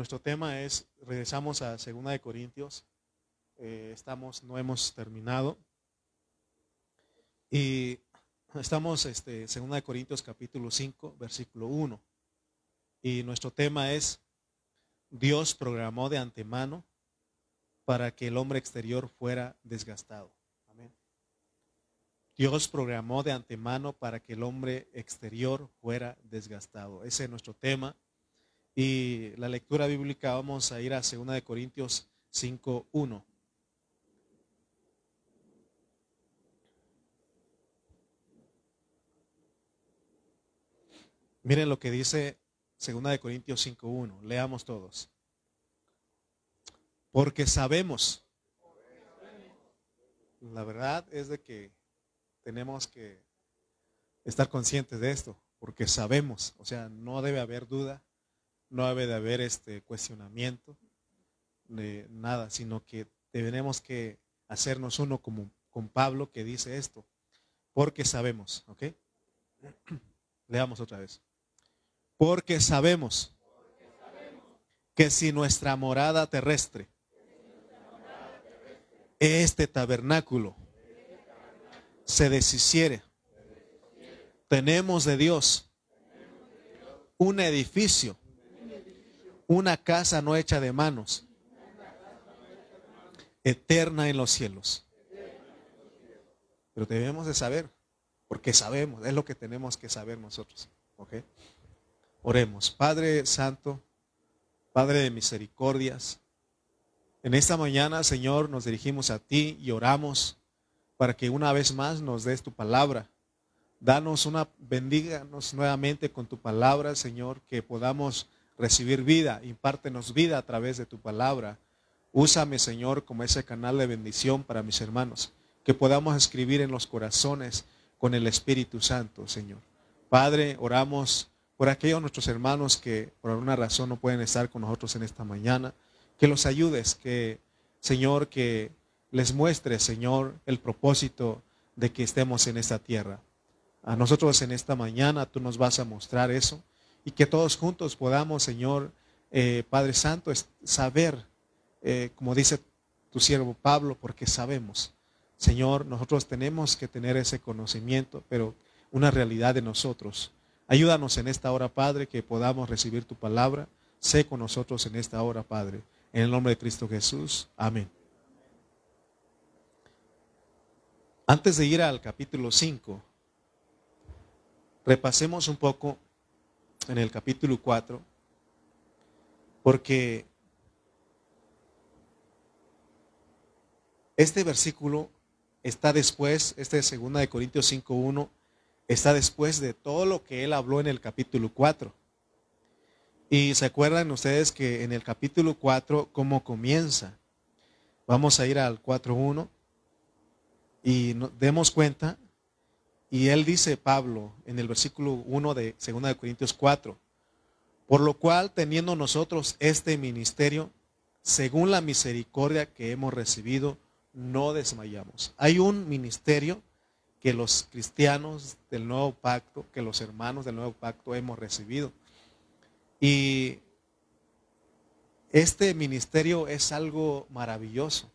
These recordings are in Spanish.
nuestro tema es, regresamos a Segunda de Corintios, eh, estamos, no hemos terminado, y estamos, este, Segunda de Corintios capítulo 5, versículo 1, y nuestro tema es, Dios programó de antemano para que el hombre exterior fuera desgastado. Amén. Dios programó de antemano para que el hombre exterior fuera desgastado. Ese es nuestro tema. Y la lectura bíblica vamos a ir a 2 de Corintios 5:1. Miren lo que dice 2 de Corintios 5:1. Leamos todos. Porque sabemos. La verdad es de que tenemos que estar conscientes de esto, porque sabemos, o sea, no debe haber duda no debe de haber este cuestionamiento de nada, sino que tenemos que hacernos uno como con Pablo que dice esto, porque sabemos, ¿ok? Leamos otra vez. Porque sabemos que si nuestra morada terrestre, este tabernáculo, se deshiciere, tenemos de Dios un edificio una casa no hecha de manos, eterna en los cielos. Pero debemos de saber, porque sabemos, es lo que tenemos que saber nosotros. Oremos. Padre Santo, Padre de misericordias, en esta mañana, Señor, nos dirigimos a ti y oramos para que una vez más nos des tu palabra. Danos una, bendíganos nuevamente con tu palabra, Señor, que podamos recibir vida, impártenos vida a través de tu palabra. Úsame, Señor, como ese canal de bendición para mis hermanos, que podamos escribir en los corazones con el Espíritu Santo, Señor. Padre, oramos por aquellos nuestros hermanos que por alguna razón no pueden estar con nosotros en esta mañana, que los ayudes, que, Señor, que les muestre, Señor, el propósito de que estemos en esta tierra. A nosotros en esta mañana tú nos vas a mostrar eso y que todos juntos podamos, Señor, eh, Padre Santo, saber, eh, como dice tu siervo Pablo, porque sabemos, Señor, nosotros tenemos que tener ese conocimiento, pero una realidad de nosotros. Ayúdanos en esta hora, Padre, que podamos recibir tu palabra. Sé con nosotros en esta hora, Padre. En el nombre de Cristo Jesús. Amén. Antes de ir al capítulo 5, repasemos un poco en el capítulo 4, porque este versículo está después, este de 2 de Corintios 5.1, está después de todo lo que él habló en el capítulo 4. Y se acuerdan ustedes que en el capítulo 4, ¿cómo comienza? Vamos a ir al 4.1 y nos demos cuenta y él dice, Pablo, en el versículo 1 de 2 de Corintios 4, por lo cual teniendo nosotros este ministerio, según la misericordia que hemos recibido, no desmayamos. Hay un ministerio que los cristianos del nuevo pacto, que los hermanos del nuevo pacto hemos recibido. Y este ministerio es algo maravilloso.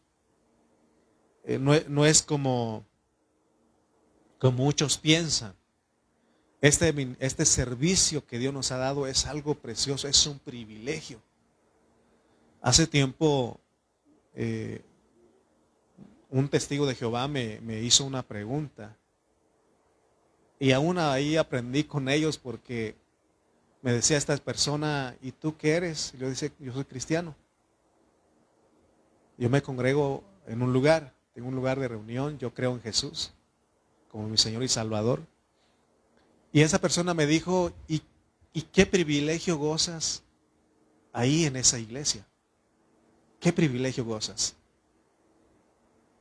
Eh, no, no es como muchos piensan. Este, este servicio que Dios nos ha dado es algo precioso, es un privilegio. Hace tiempo eh, un testigo de Jehová me, hizo una pregunta y aún ahí aprendí con ellos porque me decía esta persona, ¿y tú qué eres? Y yo dice, yo soy cristiano. Yo me congrego en un lugar, tengo un lugar de reunión, yo creo en Jesús como mi Señor y Salvador. Y esa persona me dijo, ¿y, qué privilegio gozas ahí en esa iglesia? ¿Qué privilegio gozas?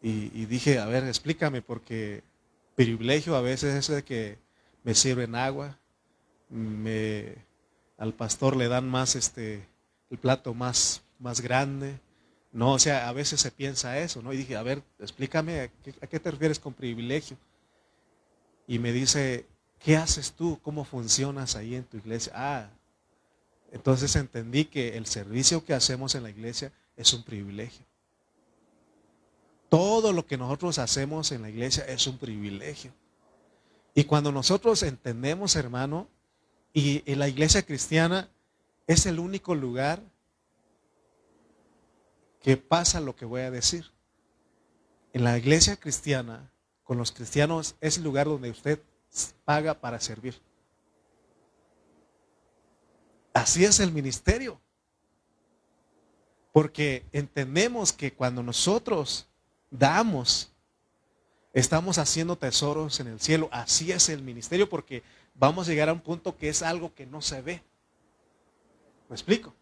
Y, dije, a ver, explícame, porque privilegio a veces es de que me sirven agua, me, al pastor le dan más este, el plato más, más grande. No, o sea, a veces se piensa eso, ¿no? Y dije, a ver, explícame, ¿a qué, a qué te refieres con privilegio? Y me dice, ¿qué haces tú? ¿Cómo funcionas ahí en tu iglesia? Ah, Entonces entendí que el servicio que hacemos en la iglesia es un privilegio. Todo lo que nosotros hacemos en la iglesia es un privilegio. Y cuando nosotros entendemos, hermano, y en la iglesia cristiana es el único lugar que pasa lo que voy a decir. En la iglesia cristiana, con los cristianos, es el lugar donde usted paga para servir. Así es el ministerio. Porque entendemos que cuando nosotros damos, estamos haciendo tesoros en el cielo. Así es el ministerio porque vamos a llegar a un punto que es algo que no se ve. ¿Me explico?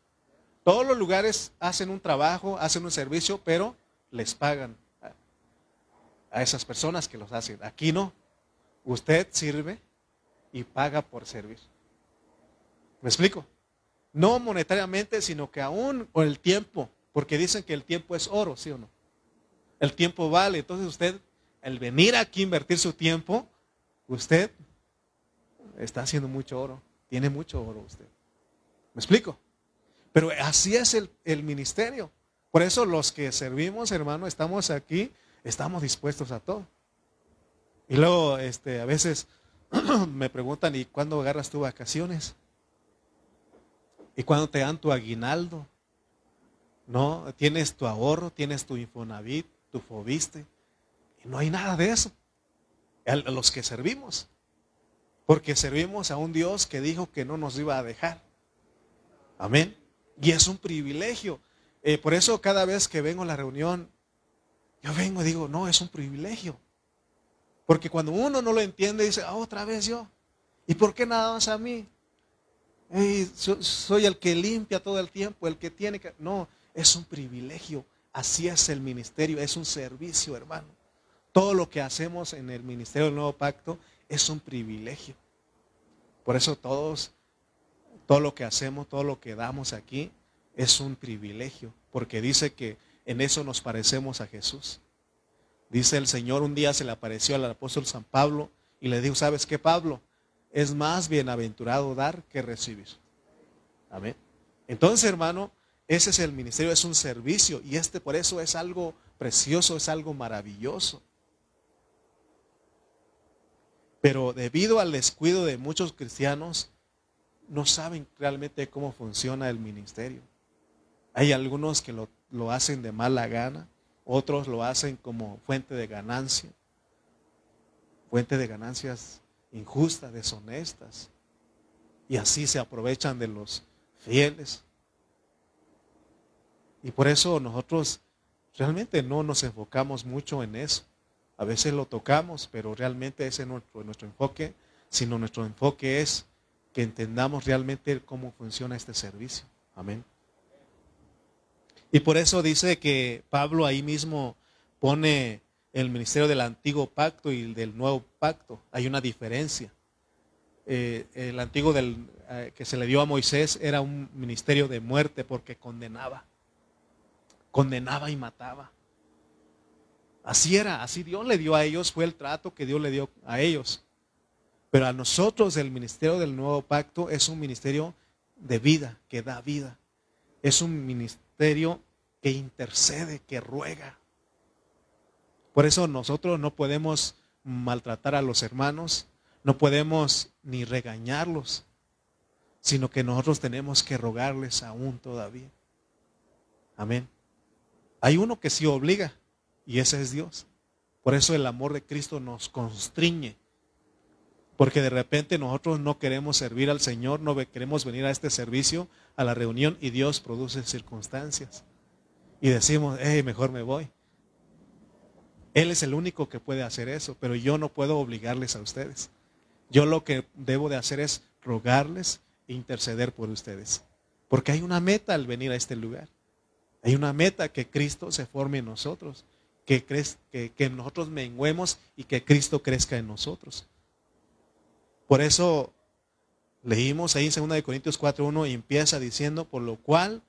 Todos los lugares hacen un trabajo, hacen un servicio, pero les pagan a esas personas que los hacen. Aquí no. Usted sirve y paga por servir. ¿Me explico? No monetariamente, sino que aún con el tiempo, porque dicen que el tiempo es oro, ¿sí o no? El tiempo vale. Entonces usted, al venir aquí a invertir su tiempo, usted está haciendo mucho oro. Tiene mucho oro usted. ¿Me explico? Pero así es el, el ministerio. Por eso los que servimos, hermano, estamos aquí, estamos dispuestos a todo. Y luego, este, a veces me preguntan, ¿y cuándo agarras tu vacaciones? Y cuando te dan tu aguinaldo, ¿no? Tienes tu ahorro, tienes tu Infonavit, tu Fobiste. Y no hay nada de eso. A los que servimos. Porque servimos a un Dios que dijo que no nos iba a dejar. Amén. Y es un privilegio. Eh, por eso cada vez que vengo a la reunión, yo vengo y digo, no, es un privilegio. Porque cuando uno no lo entiende, dice, ah, otra vez yo. ¿Y por qué nada más a mí? soy el que limpia todo el tiempo, el que tiene que... No, es un privilegio. Así es el ministerio, es un servicio, hermano. Todo lo que hacemos en el ministerio del nuevo pacto es un privilegio. Por eso todos, todo lo que hacemos, todo lo que damos aquí es un privilegio, porque dice que en eso nos parecemos a Jesús. Dice el Señor, un día se le apareció al apóstol San Pablo y le dijo, ¿sabes qué, Pablo? es más bienaventurado dar que recibir. Amén. Entonces, hermano, ese es el ministerio, es un servicio y este por eso es algo precioso, es algo maravilloso. Pero debido al descuido de muchos cristianos, no saben realmente cómo funciona el ministerio. Hay algunos que lo, lo hacen de mala gana, otros lo hacen como fuente de ganancia, fuente de ganancias injustas, deshonestas. Y así se aprovechan de los fieles. Y por eso nosotros realmente no nos enfocamos mucho en eso. A veces lo tocamos, pero realmente ese es nuestro, nuestro enfoque, sino nuestro enfoque es que entendamos realmente cómo funciona este servicio. Amén. Y por eso dice que Pablo ahí mismo pone el ministerio del antiguo pacto y del nuevo pacto. Hay una diferencia. Eh, el antiguo eh, que se le dio a Moisés era un ministerio de muerte porque condenaba. Condenaba y mataba. Así era, así Dios le dio a ellos, fue el trato que Dios le dio a ellos. Pero a nosotros el ministerio del nuevo pacto es un ministerio de vida, que da vida. Es un ministerio que intercede, que ruega. Por eso nosotros no podemos maltratar a los hermanos, no podemos ni regañarlos, sino que nosotros tenemos que rogarles aún todavía. Amén. Hay uno que sí obliga y ese es Dios. Por eso el amor de Cristo nos constriñe. Porque de repente nosotros no queremos servir al Señor, no queremos venir a este servicio, a la reunión y Dios produce circunstancias. Y decimos, hey, mejor me voy. Él es el único que puede hacer eso, pero yo no puedo obligarles a ustedes. Yo lo que debo de hacer es rogarles e interceder por ustedes. Porque hay una meta al venir a este lugar. Hay una meta que Cristo se forme en nosotros, que, que, que nosotros menguemos y que Cristo crezca en nosotros. Por eso leímos ahí en 2 Corintios 4.1 y empieza diciendo, por lo cual,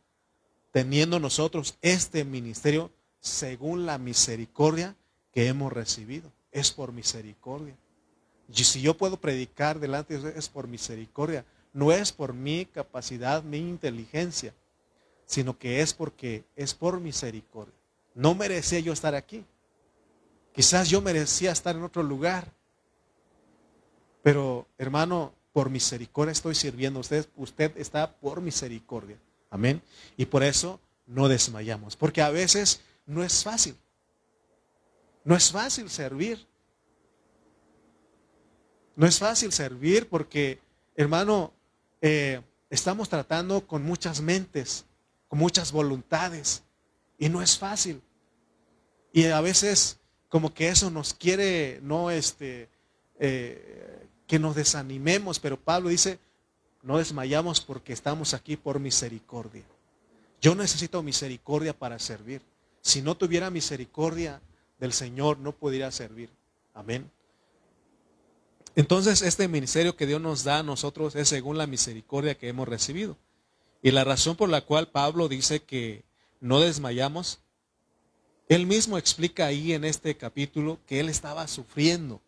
teniendo nosotros este ministerio según la misericordia que hemos recibido. Es por misericordia. Y si yo puedo predicar delante de ustedes, es por misericordia, no es por mi capacidad, mi inteligencia, sino que es porque es por misericordia. No merecía yo estar aquí. Quizás yo merecía estar en otro lugar. Pero, hermano, por misericordia estoy sirviendo. Usted, usted está por misericordia. Amén. Y por eso no desmayamos. Porque a veces no es fácil. No es fácil servir. No es fácil servir porque, hermano, eh, estamos tratando con muchas mentes, con muchas voluntades. Y no es fácil. Y a veces como que eso nos quiere, no este, eh, que nos desanimemos, pero Pablo dice, no desmayamos porque estamos aquí por misericordia. Yo necesito misericordia para servir. Si no tuviera misericordia del Señor, no pudiera servir. Amén. Entonces, este ministerio que Dios nos da a nosotros es según la misericordia que hemos recibido. Y la razón por la cual Pablo dice que no desmayamos, él mismo explica ahí en este capítulo que él estaba sufriendo.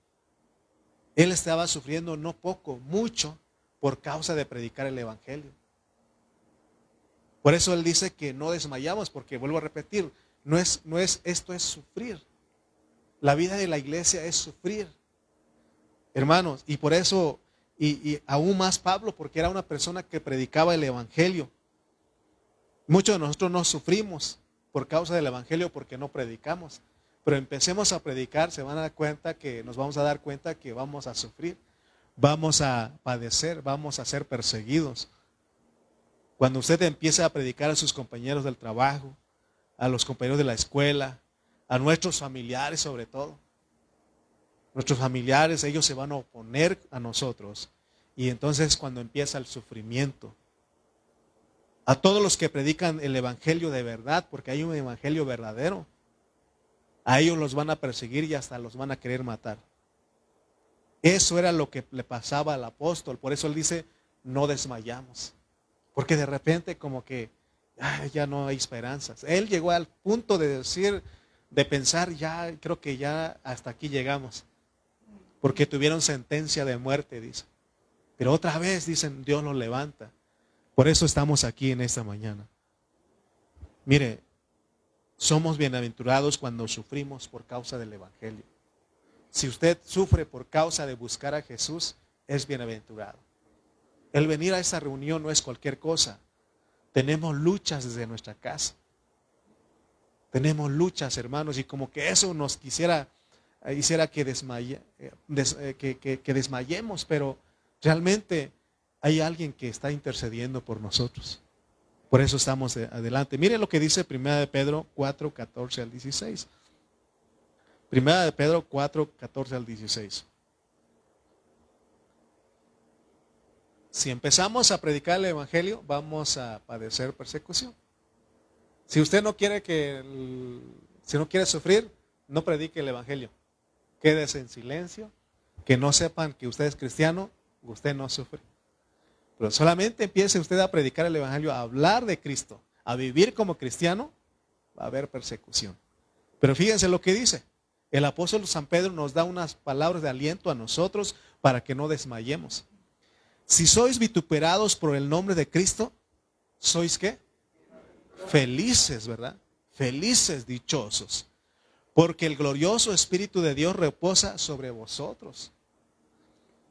Él estaba sufriendo no poco, mucho, por causa de predicar el Evangelio. Por eso él dice que no desmayamos, porque vuelvo a repetir, no es, no es, esto es sufrir. La vida de la iglesia es sufrir. Hermanos, y por eso, y, aún más Pablo, porque era una persona que predicaba el Evangelio. Muchos de nosotros no sufrimos por causa del Evangelio porque no predicamos. Pero empecemos a predicar, se van a dar cuenta que nos vamos a dar cuenta que vamos a sufrir, vamos a padecer, vamos a ser perseguidos. Cuando usted empiece a predicar a sus compañeros del trabajo, a los compañeros de la escuela, a nuestros familiares sobre todo, nuestros familiares, ellos se van a oponer a nosotros. Y entonces cuando empieza el sufrimiento, a todos los que predican el Evangelio de verdad, porque hay un Evangelio verdadero, a ellos los van a perseguir y hasta los van a querer matar. Eso era lo que le pasaba al apóstol, por eso él dice, no desmayamos, porque de repente como que ya no hay esperanzas. Él llegó al punto de decir, de pensar, ya creo que ya hasta aquí llegamos porque tuvieron sentencia de muerte, dice. Pero otra vez dicen, Dios los levanta. Por eso estamos aquí en esta mañana. Mire, somos bienaventurados cuando sufrimos por causa del Evangelio. Si usted sufre por causa de buscar a Jesús, es bienaventurado. El venir a esta reunión no es cualquier cosa. Tenemos luchas desde nuestra casa. Tenemos luchas, hermanos, y como que eso nos quisiera hiciera que, desmaye, eh, eh, que, desmayemos, pero realmente hay alguien que está intercediendo por nosotros. Por eso estamos adelante. Miren lo que dice 1 de Pedro 4, 14 al 16. 1 de Pedro 4, 14 al 16. Si empezamos a predicar el Evangelio, vamos a padecer persecución. Si usted no quiere que, si no quiere sufrir, no predique el Evangelio quédese en silencio, que no sepan que usted es cristiano, usted no sufre. Pero solamente empiece usted a predicar el Evangelio, a hablar de Cristo, a vivir como cristiano, va a haber persecución. Pero fíjense lo que dice. El apóstol San Pedro nos da unas palabras de aliento a nosotros para que no desmayemos. Si sois vituperados por el nombre de Cristo, ¿sois qué? Felices, ¿verdad? Felices, dichosos porque el glorioso Espíritu de Dios reposa sobre vosotros.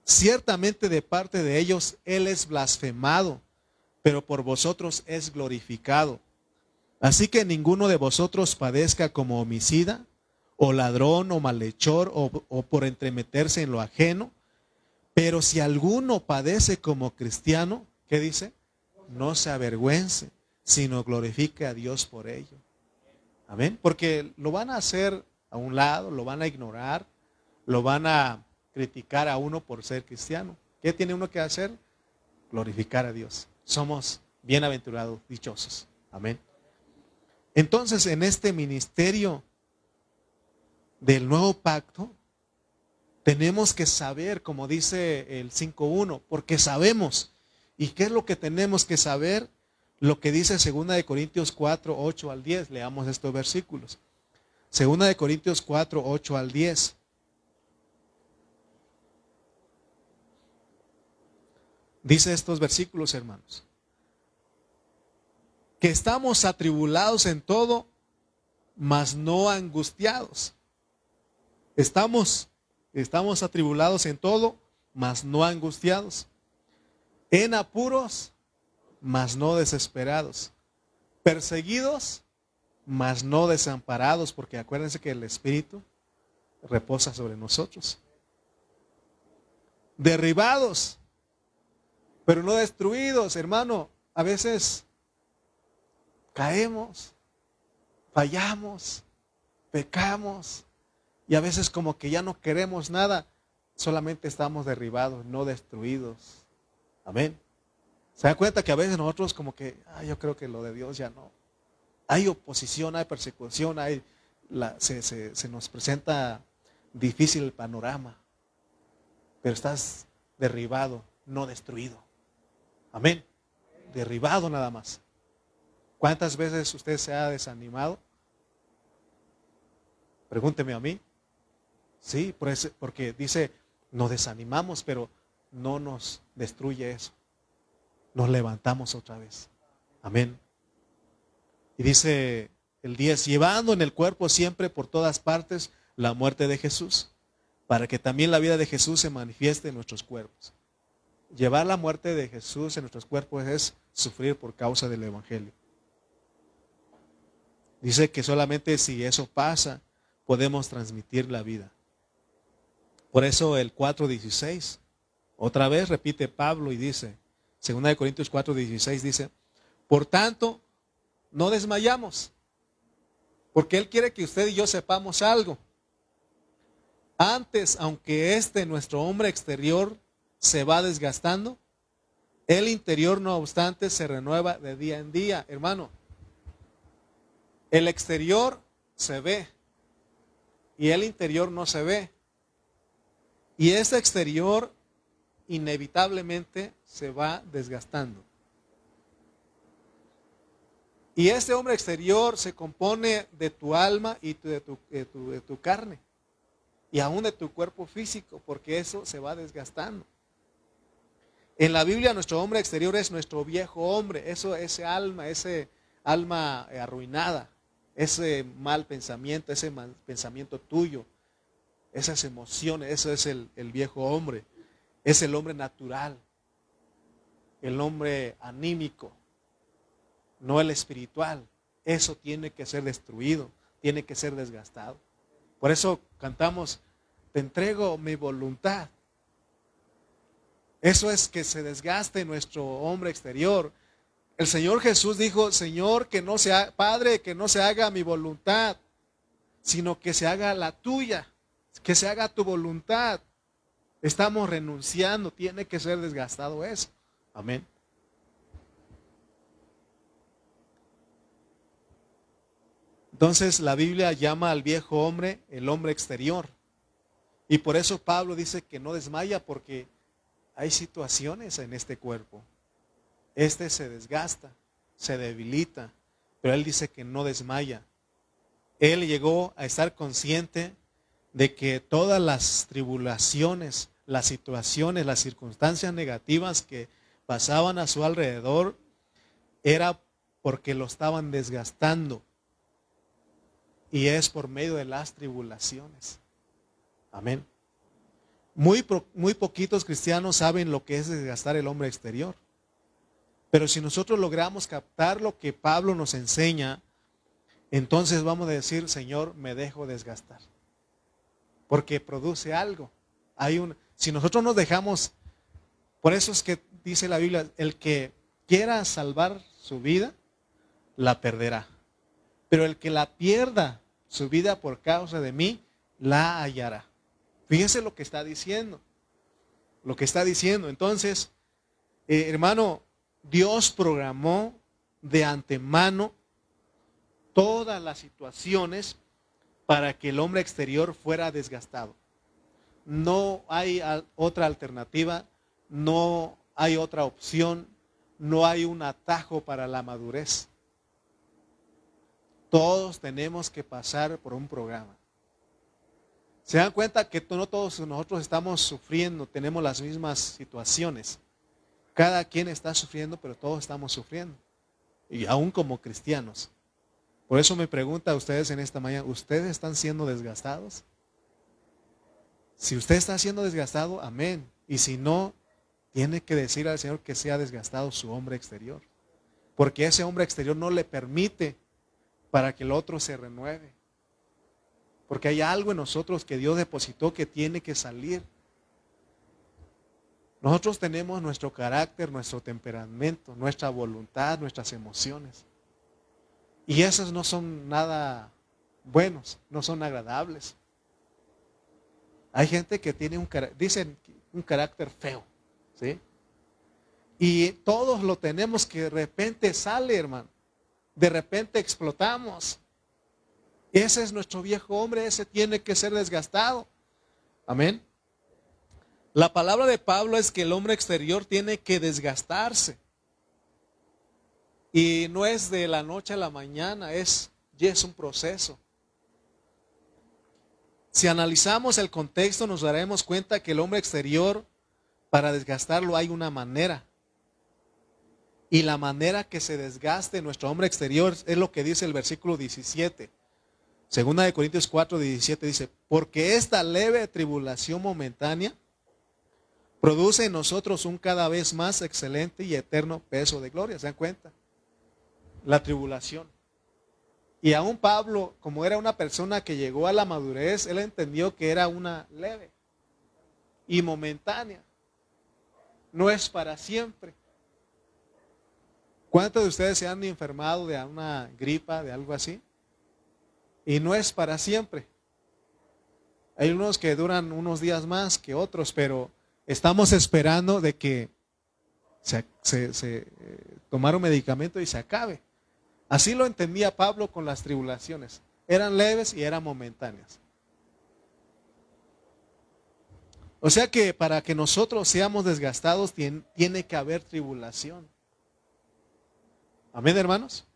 Ciertamente de parte de ellos Él es blasfemado, pero por vosotros es glorificado. Así que ninguno de vosotros padezca como homicida, o ladrón, o malhechor, o, por entremeterse en lo ajeno. Pero si alguno padece como cristiano, ¿qué dice? No se avergüence, sino glorifique a Dios por ello. Amén. Porque lo van a hacer a un lado, lo van a ignorar, lo van a criticar a uno por ser cristiano. ¿Qué tiene uno que hacer? Glorificar a Dios. Somos bienaventurados, dichosos. Amén. Entonces, en este ministerio del nuevo pacto, tenemos que saber, como dice el 5.1, porque sabemos. ¿Y qué es lo que tenemos que saber? lo que dice 2 de Corintios 4, 8 al 10. Leamos estos versículos. 2 de Corintios 4, 8 al 10. Dice estos versículos, hermanos, que estamos atribulados en todo, mas no angustiados. Estamos, estamos atribulados en todo, mas no angustiados. En apuros, mas no desesperados. Perseguidos, mas no desamparados, porque acuérdense que el Espíritu reposa sobre nosotros. Derribados, pero no destruidos, hermano. A veces caemos, fallamos, pecamos y a veces como que ya no queremos nada, solamente estamos derribados, no destruidos. Amén. ¿Se da cuenta que a veces nosotros como que, yo creo que lo de Dios ya no? Hay oposición, hay persecución, hay, se, se nos presenta difícil el panorama, pero estás derribado, no destruido. Amén. Derribado nada más. ¿Cuántas veces usted se ha desanimado? Pregúnteme a mí. Sí, porque dice, nos desanimamos, pero no nos destruye eso. Nos levantamos otra vez. Amén. Y dice el 10, llevando en el cuerpo siempre por todas partes la muerte de Jesús, para que también la vida de Jesús se manifieste en nuestros cuerpos. Llevar la muerte de Jesús en nuestros cuerpos es sufrir por causa del Evangelio. Dice que solamente si eso pasa, podemos transmitir la vida. Por eso el 4.16, otra vez repite Pablo y dice, 2 Corintios 4.16 dice, por tanto, no desmayamos, porque Él quiere que usted y yo sepamos algo. Antes, aunque este nuestro hombre exterior se va desgastando, el interior no obstante se renueva de día en día, hermano. El exterior se ve y el interior no se ve. Y ese exterior inevitablemente se va desgastando. Y ese hombre exterior se compone de tu alma y de tu, de tu, carne. Y aún de tu cuerpo físico, porque eso se va desgastando. En la Biblia nuestro hombre exterior es nuestro viejo hombre, eso, ese alma, ese alma arruinada ese mal pensamiento, ese mal pensamiento tuyo, esas emociones, eso es el, viejo hombre, es el hombre natural, el hombre anímico, no el espiritual. Eso tiene que ser destruido, tiene que ser desgastado. Por eso cantamos, te entrego mi voluntad. Eso es que se desgaste nuestro hombre exterior, el Señor Jesús dijo, Señor, que no sea, Padre, que no se haga mi voluntad, sino que se haga la tuya, que se haga tu voluntad. Estamos renunciando, tiene que ser desgastado eso. Amén. Entonces la Biblia llama al viejo hombre el hombre exterior. Y por eso Pablo dice que no desmaya porque hay situaciones en este cuerpo este se desgasta, se debilita, pero él dice que no desmaya. Él llegó a estar consciente de que todas las tribulaciones, las situaciones, las circunstancias negativas que pasaban a su alrededor era porque lo estaban desgastando. Y es por medio de las tribulaciones. Amén. Muy, muy poquitos cristianos saben lo que es desgastar el hombre exterior. Pero si nosotros logramos captar lo que Pablo nos enseña, entonces vamos a decir, Señor, me dejo desgastar. Porque produce algo. Hay un, si nosotros nos dejamos, por eso es que dice la Biblia, el que quiera salvar su vida, la perderá. Pero el que la pierda su vida por causa de mí, la hallará. Fíjense lo que está diciendo. Lo que está diciendo. Entonces, eh, hermano, Dios programó de antemano todas las situaciones para que el hombre exterior fuera desgastado. No hay otra alternativa, no hay otra opción, no hay un atajo para la madurez. Todos tenemos que pasar por un programa. Se dan cuenta que no todos nosotros estamos sufriendo, tenemos las mismas situaciones. Cada quien está sufriendo, pero todos estamos sufriendo. Y aún como cristianos. Por eso me pregunta a ustedes en esta mañana, ¿ustedes están siendo desgastados? Si usted está siendo desgastado, amén. Y si no, tiene que decir al Señor que sea desgastado su hombre exterior. Porque ese hombre exterior no le permite para que el otro se renueve. Porque hay algo en nosotros que Dios depositó que tiene que salir. Nosotros tenemos nuestro carácter, nuestro temperamento, nuestra voluntad, nuestras emociones. Y esos no son nada buenos, no son agradables. Hay gente que tiene un, dicen, un carácter feo, ¿sí? Y todos lo tenemos que de repente sale, hermano. De repente explotamos. Ese es nuestro viejo hombre, ese tiene que ser desgastado. Amén. La palabra de Pablo es que el hombre exterior tiene que desgastarse. Y no es de la noche a la mañana, es, es un proceso. Si analizamos el contexto nos daremos cuenta que el hombre exterior, para desgastarlo hay una manera. Y la manera que se desgaste nuestro hombre exterior es lo que dice el versículo 17. Segunda de Corintios 4, 17 dice, porque esta leve tribulación momentánea produce en nosotros un cada vez más excelente y eterno peso de gloria. ¿Se dan cuenta? La tribulación. Y aún Pablo, como era una persona que llegó a la madurez, él entendió que era una leve y momentánea. No es para siempre. ¿Cuántos de ustedes se han enfermado de una gripa, de algo así? Y no es para siempre. Hay unos que duran unos días más que otros, pero estamos esperando de que se, se, eh, tomar un medicamento y se acabe. Así lo entendía Pablo con las tribulaciones. Eran leves y eran momentáneas. O sea que para que nosotros seamos desgastados tiene, que haber tribulación. Amén, hermanos.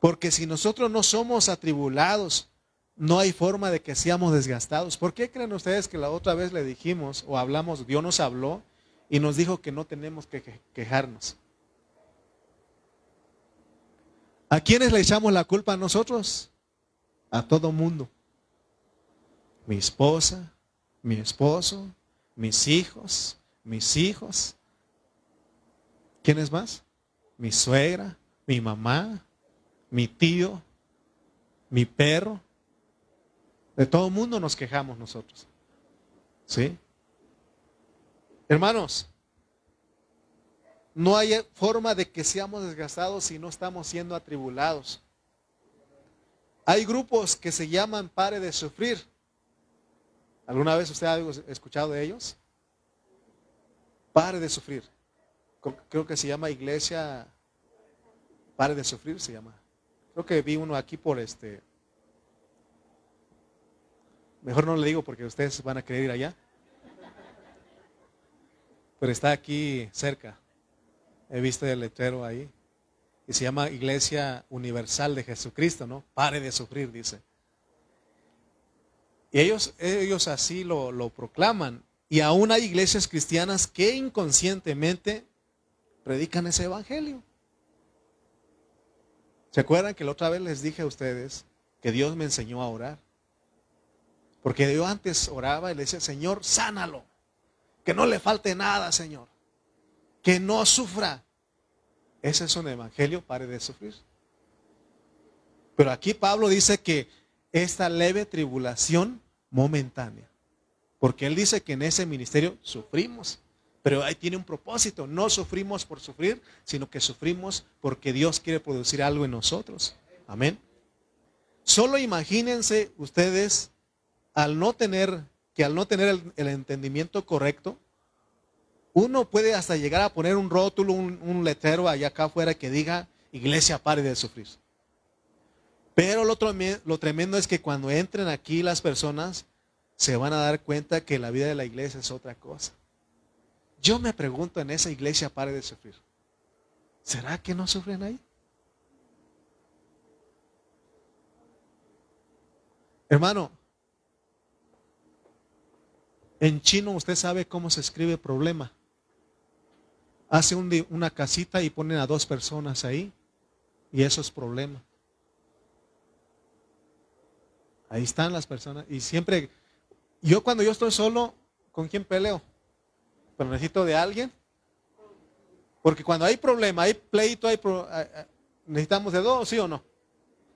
Porque si nosotros no somos atribulados, no hay forma de que seamos desgastados. ¿Por qué creen ustedes que la otra vez le dijimos o hablamos, Dios nos habló y nos dijo que no tenemos que quejarnos? ¿A quiénes le echamos la culpa nosotros? A todo mundo. Mi esposa, mi esposo, mis hijos, mis hijos. ¿Quiénes más? Mi suegra, mi mamá, mi tío, mi perro. De todo mundo nos quejamos nosotros. ¿Sí? Hermanos, no hay forma de que seamos desgastados si no estamos siendo atribulados. Hay grupos que se llaman pare de sufrir. ¿Alguna vez usted ha escuchado de ellos? Pare de sufrir. Creo que se llama iglesia Pare de sufrir, se llama. Creo que vi uno aquí por este. Mejor no le digo porque ustedes van a querer ir allá. Pero está aquí cerca. He visto el letrero ahí. Y se llama Iglesia Universal de Jesucristo, ¿no? Pare de sufrir, dice. Y ellos, ellos así lo, lo proclaman. Y aún hay iglesias cristianas que inconscientemente predican ese evangelio. ¿Se acuerdan que la otra vez les dije a ustedes que Dios me enseñó a orar? Porque yo antes oraba y le decía, Señor, sánalo. Que no le falte nada, Señor que no sufra. Ese es un evangelio, pare de sufrir. Pero aquí Pablo dice que esta leve tribulación momentánea, porque él dice que en ese ministerio sufrimos, pero ahí tiene un propósito, no sufrimos por sufrir, sino que sufrimos porque Dios quiere producir algo en nosotros. Amén. Solo imagínense ustedes al no tener que al no tener el, entendimiento correcto, uno puede hasta llegar a poner un rótulo, un, letrero allá acá afuera que diga, iglesia, pare de sufrir. Pero lo, lo tremendo es que cuando entren aquí las personas, se van a dar cuenta que la vida de la iglesia es otra cosa. Yo me pregunto en esa iglesia, pare de sufrir. ¿Será que no sufren ahí? Hermano, en chino usted sabe cómo se escribe problema. hace una casita y ponen a dos personas ahí y eso es problema. Ahí están las personas y siempre, yo cuando yo estoy solo, ¿con quién peleo? Pero necesito de alguien. Porque cuando hay problema, hay pleito, hay necesitamos de dos, ¿sí o no?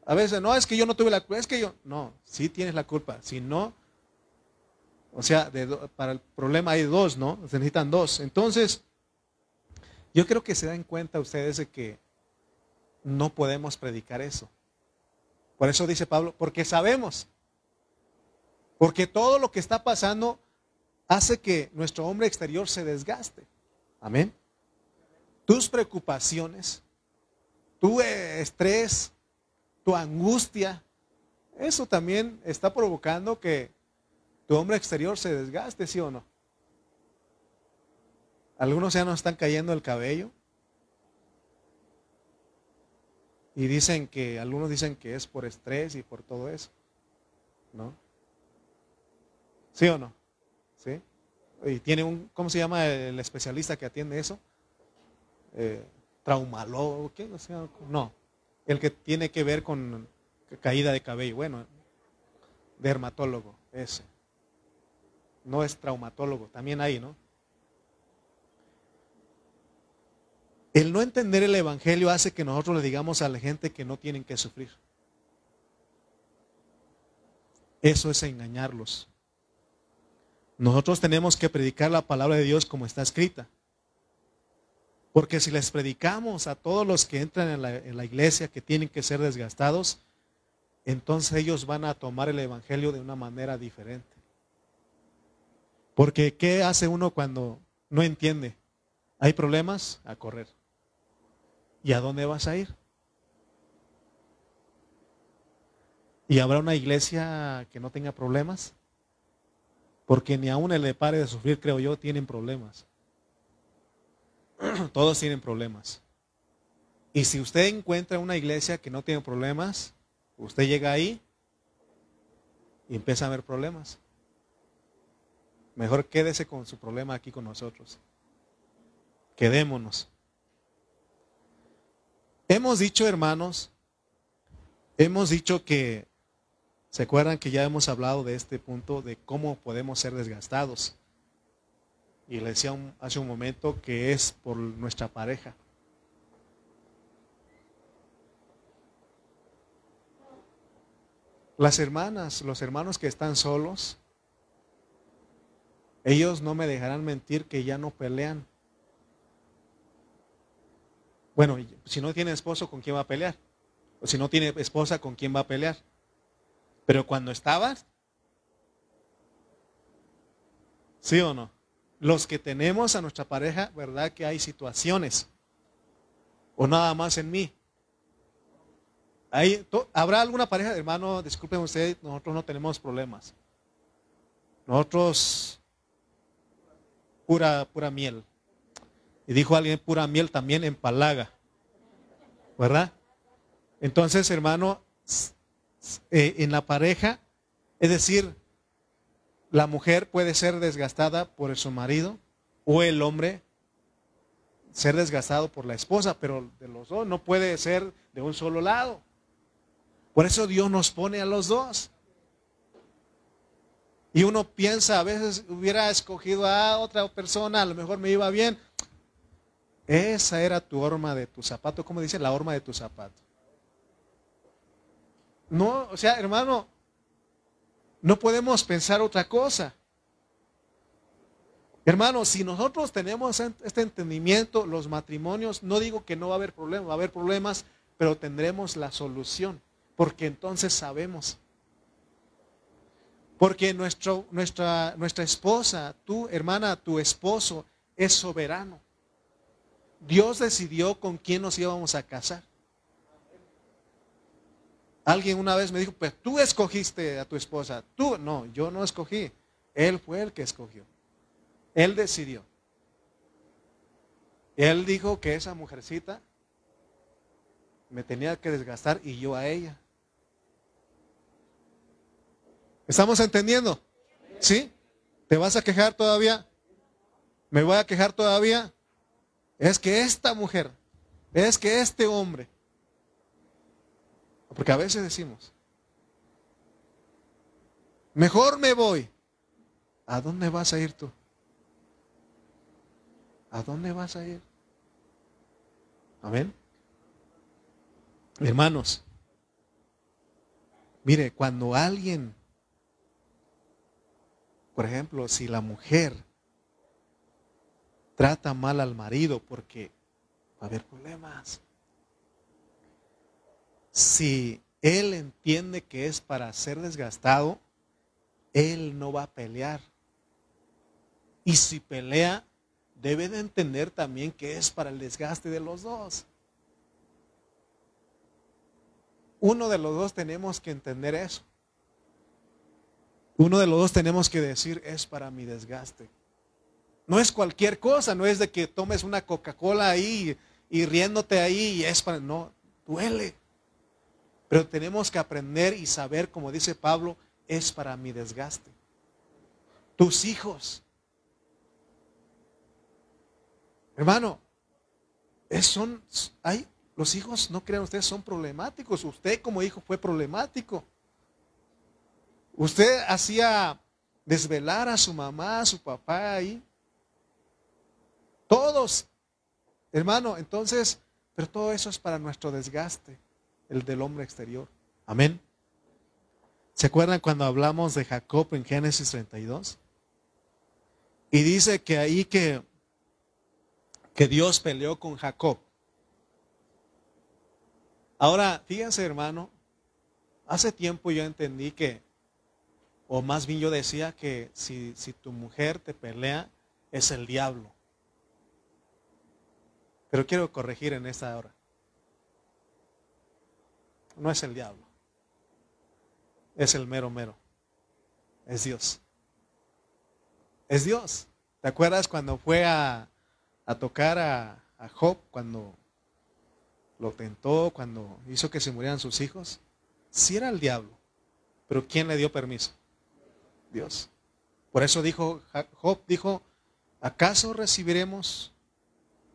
A veces, no, es que yo no tuve la culpa, es que yo, no, sí tienes la culpa. Si no, o sea, para el problema hay dos, ¿no? Se necesitan dos. Entonces, yo creo que se dan cuenta ustedes de que no podemos predicar eso. Por eso dice Pablo, porque sabemos. Porque todo lo que está pasando hace que nuestro hombre exterior se desgaste. Amén. Tus preocupaciones, tu estrés, tu angustia, eso también está provocando que tu hombre exterior se desgaste, ¿sí o no? Algunos ya nos están cayendo el cabello. Y dicen que, algunos dicen que es por estrés y por todo eso. ¿No? ¿Sí o no? ¿Sí? Y tiene un, ¿cómo se llama el especialista que atiende eso? Eh, ¿qué? no, el que tiene que ver con caída de cabello. Bueno, dermatólogo, ese. No es traumatólogo, también hay, ¿no? El no entender el Evangelio hace que nosotros le digamos a la gente que no tienen que sufrir. Eso es engañarlos. Nosotros tenemos que predicar la palabra de Dios como está escrita. Porque si les predicamos a todos los que entran en la, iglesia que tienen que ser desgastados, entonces ellos van a tomar el Evangelio de una manera diferente. Porque ¿qué hace uno cuando no entiende? ¿Hay problemas? A correr. ¿Y a dónde vas a ir? ¿Y habrá una iglesia que no tenga problemas? Porque ni aún el de pare de sufrir, creo yo, tienen problemas. Todos tienen problemas. Y si usted encuentra una iglesia que no tiene problemas, usted llega ahí y empieza a ver problemas. Mejor quédese con su problema aquí con nosotros. Quedémonos. Hemos dicho, hermanos, hemos dicho que, ¿se acuerdan que ya hemos hablado de este punto de cómo podemos ser desgastados? Y le decía hace un momento que es por nuestra pareja. Las hermanas, los hermanos que están solos, ellos no me dejarán mentir que ya no pelean. Bueno, si no tiene esposo, ¿con quién va a pelear? O si no tiene esposa, ¿con quién va a pelear? Pero cuando estabas, ¿sí o no? Los que tenemos a nuestra pareja, ¿verdad que hay situaciones? O nada más en mí. ¿Habrá alguna pareja, hermano? Disculpen ustedes, nosotros no tenemos problemas. Nosotros pura, pura miel. Y dijo alguien pura miel también en palaga. ¿Verdad? Entonces, hermano, eh, en la pareja, es decir, la mujer puede ser desgastada por su marido o el hombre ser desgastado por la esposa, pero de los dos no puede ser de un solo lado. Por eso Dios nos pone a los dos. Y uno piensa, a veces hubiera escogido a otra persona, a lo mejor me iba bien. Esa era tu horma de tu zapato, como dice la horma de tu zapato. No, o sea, hermano, no podemos pensar otra cosa. Hermano, si nosotros tenemos este entendimiento, los matrimonios, no digo que no va a haber problemas, va a haber problemas, pero tendremos la solución, porque entonces sabemos porque nuestro, nuestra, nuestra esposa, tu hermana, tu esposo es soberano. Dios decidió con quién nos íbamos a casar. Alguien una vez me dijo, pues tú escogiste a tu esposa. Tú, no, yo no escogí. Él fue el que escogió. Él decidió. Él dijo que esa mujercita me tenía que desgastar y yo a ella. ¿Estamos entendiendo? ¿Sí? ¿Te vas a quejar todavía? ¿Me voy a quejar todavía? es que esta mujer, es que este hombre. Porque a veces decimos, mejor me voy. ¿A dónde vas a ir tú? ¿A dónde vas a ir? Amén. Hermanos, mire, cuando alguien, por ejemplo, si la mujer trata mal al marido porque va a haber problemas. Si él entiende que es para ser desgastado, él no va a pelear. Y si pelea, debe de entender también que es para el desgaste de los dos. Uno de los dos tenemos que entender eso. Uno de los dos tenemos que decir, es para mi desgaste. No es cualquier cosa, no es de que tomes una Coca-Cola ahí y riéndote ahí y es para, no, duele. Pero tenemos que aprender y saber, como dice Pablo, es para mi desgaste. Tus hijos. Hermano, es, son, hay, los hijos, no crean ustedes, son problemáticos. Usted como hijo fue problemático. Usted hacía desvelar a su mamá, a su papá ahí. Todos, hermano, entonces, pero todo eso es para nuestro desgaste, el del hombre exterior. Amén. ¿Se acuerdan cuando hablamos de Jacob en Génesis 32? Y dice que ahí que, que Dios peleó con Jacob. Ahora, fíjense hermano, hace tiempo yo entendí que, o más bien yo decía que si, si tu mujer te pelea, es el diablo. Pero quiero corregir en esta hora. No es el diablo. Es el mero mero. Es Dios. Es Dios. ¿Te acuerdas cuando fue a, tocar a, a Job, cuando lo tentó, cuando hizo que se murieran sus hijos? Sí era el diablo. Pero ¿quién le dio permiso? Dios. Por eso dijo Job, dijo, ¿acaso recibiremos